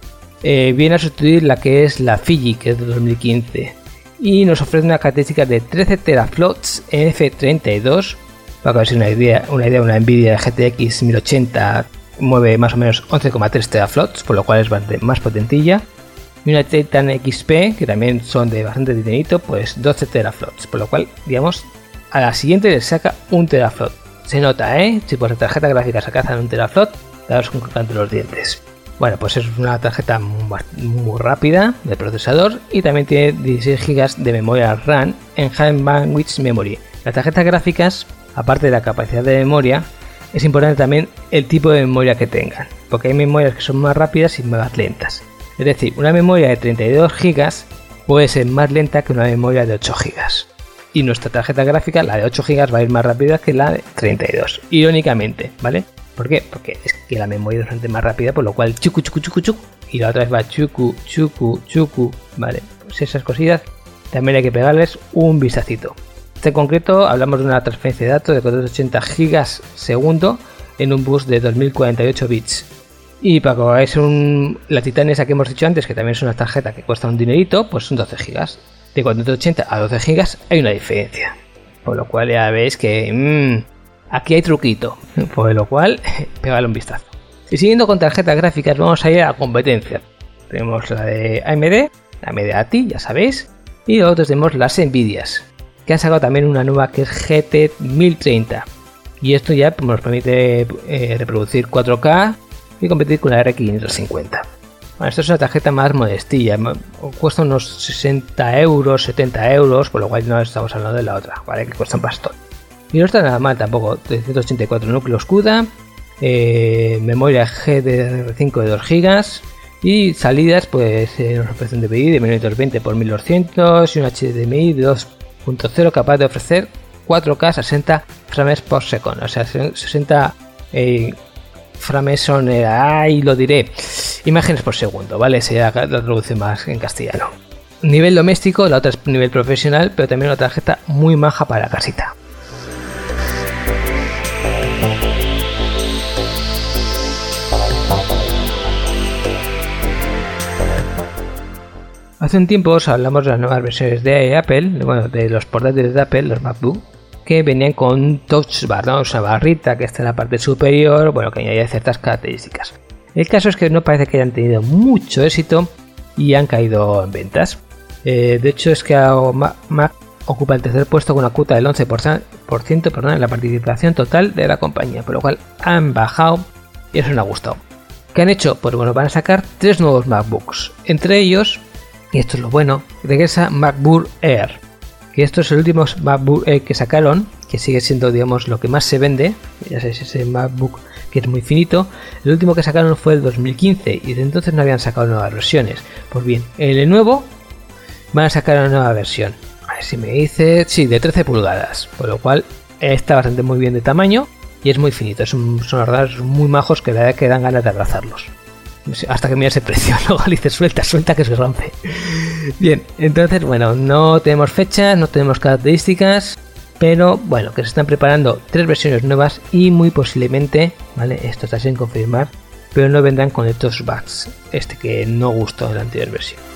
Eh, viene a sustituir la que es la Fiji, que es de 2015. Y nos ofrece una característica de 13 teraflops F32 para que os una idea, una idea, una Nvidia GTX 1080 mueve más o menos 11,3 teraflops, por lo cual es bastante más potentilla. Y una Titan XP, que también son de bastante dinerito, pues 12 teraflops, por lo cual, digamos, a la siguiente le saca un teraflot. Se nota, ¿eh? Si por la tarjeta gráfica sacas un teraflot, daos un canto los dientes. Bueno, pues es una tarjeta muy, rápida de procesador y también tiene 16 GB de memoria RAM en High Bandwidth Memory. Las tarjetas gráficas, aparte de la capacidad de memoria, es importante también el tipo de memoria que tengan, porque hay memorias que son más rápidas y más lentas. Es decir, una memoria de 32 GB puede ser más lenta que una memoria de 8 GB. Y nuestra tarjeta gráfica, la de 8 GB, va a ir más rápida que la de 32. Irónicamente, ¿vale? ¿Por qué? Porque es que la memoria es bastante más rápida, por lo cual chucu chucu chucu chucu y la otra vez va chucu chucu chucu, ¿vale? Pues esas cosillas también hay que pegarles un vistacito este concreto hablamos de una transferencia de datos de 480 gigas segundo en un bus de 2048 bits. Y para que veáis un, la Titan esa que hemos dicho antes, que también es una tarjeta que cuesta un dinerito, pues son 12 gigas. De 480 a 12 gigas hay una diferencia. Por lo cual ya veis que mmm, aquí hay truquito. Por lo cual, pegale un vistazo. Y siguiendo con tarjetas gráficas, vamos a ir a competencia. Tenemos la de AMD, la AMD ATI, ya sabéis. Y luego tenemos las Nvidias que han sacado también una nueva que es GT 1030. Y esto ya pues, nos permite eh, reproducir 4K y competir con la R550. Bueno, esta es una tarjeta más modestilla, cuesta unos 60 euros, 70 euros, por lo cual no estamos hablando de la otra, ¿vale? Que cuesta un bastón. Y no está nada mal tampoco, 184 núcleos CUDA, eh, memoria GDR5 de 2 GB y salidas pues eh, nos ofrecen DPI de 1920 x 1200 y un HDMI de 2 0 capaz de ofrecer 4K 60 frames por segundo, o sea, 60 eh, frames son, eh, ahí lo diré, imágenes por segundo, ¿vale? Sería la más en castellano. Nivel doméstico, la otra es nivel profesional, pero también una tarjeta muy maja para la casita. Hace un tiempo os hablamos de las nuevas versiones de Apple, bueno, de los portátiles de Apple, los MacBook, que venían con un touch bar, ¿no? una barrita que está en la parte superior, bueno, que añadía ciertas características. El caso es que no parece que hayan tenido mucho éxito y han caído en ventas. Eh, de hecho, es que Mac ocupa el tercer puesto con una cuota del 11% perdón, en la participación total de la compañía, por lo cual han bajado y eso me ha gustado. ¿Qué han hecho? Pues bueno, van a sacar tres nuevos MacBooks. Entre ellos, y esto es lo bueno, regresa MacBook Air. Que esto es el último MacBook Air que sacaron, que sigue siendo, digamos, lo que más se vende. Ya sabéis, ese MacBook que es muy finito. El último que sacaron fue el 2015 y desde entonces no habían sacado nuevas versiones. Pues bien, en el nuevo van a sacar una nueva versión. A ver si me dice, sí, de 13 pulgadas, por lo cual está bastante muy bien de tamaño y es muy finito. Es un, son ordenadores muy majos que la verdad que dan ganas de abrazarlos. Hasta que mira ese precio, luego le dice suelta, suelta que se rompe. Bien, entonces, bueno, no tenemos fechas, no tenemos características, pero bueno, que se están preparando tres versiones nuevas y muy posiblemente, ¿vale? Esto está sin confirmar, pero no vendrán con estos bugs, este que no gustó en la anterior versión.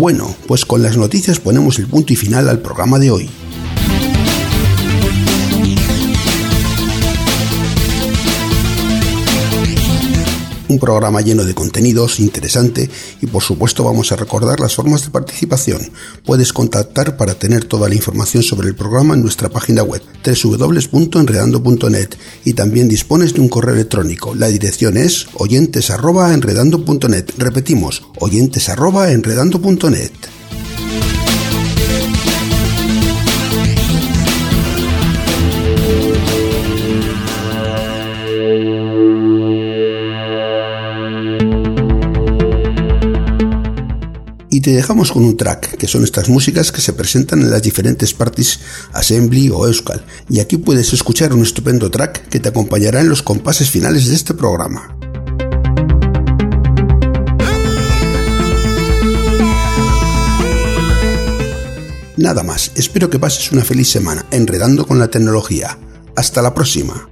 Bueno, pues con las noticias ponemos el punto y final al programa de hoy. Un programa lleno de contenidos, interesante y por supuesto vamos a recordar las formas de participación. Puedes contactar para tener toda la información sobre el programa en nuestra página web www.enredando.net y también dispones de un correo electrónico. La dirección es oyentes@enredando.net. Repetimos, oyentes@enredando.net. y te dejamos con un track, que son estas músicas que se presentan en las diferentes parties Assembly o Euskal, y aquí puedes escuchar un estupendo track que te acompañará en los compases finales de este programa. Nada más, espero que pases una feliz semana enredando con la tecnología. Hasta la próxima.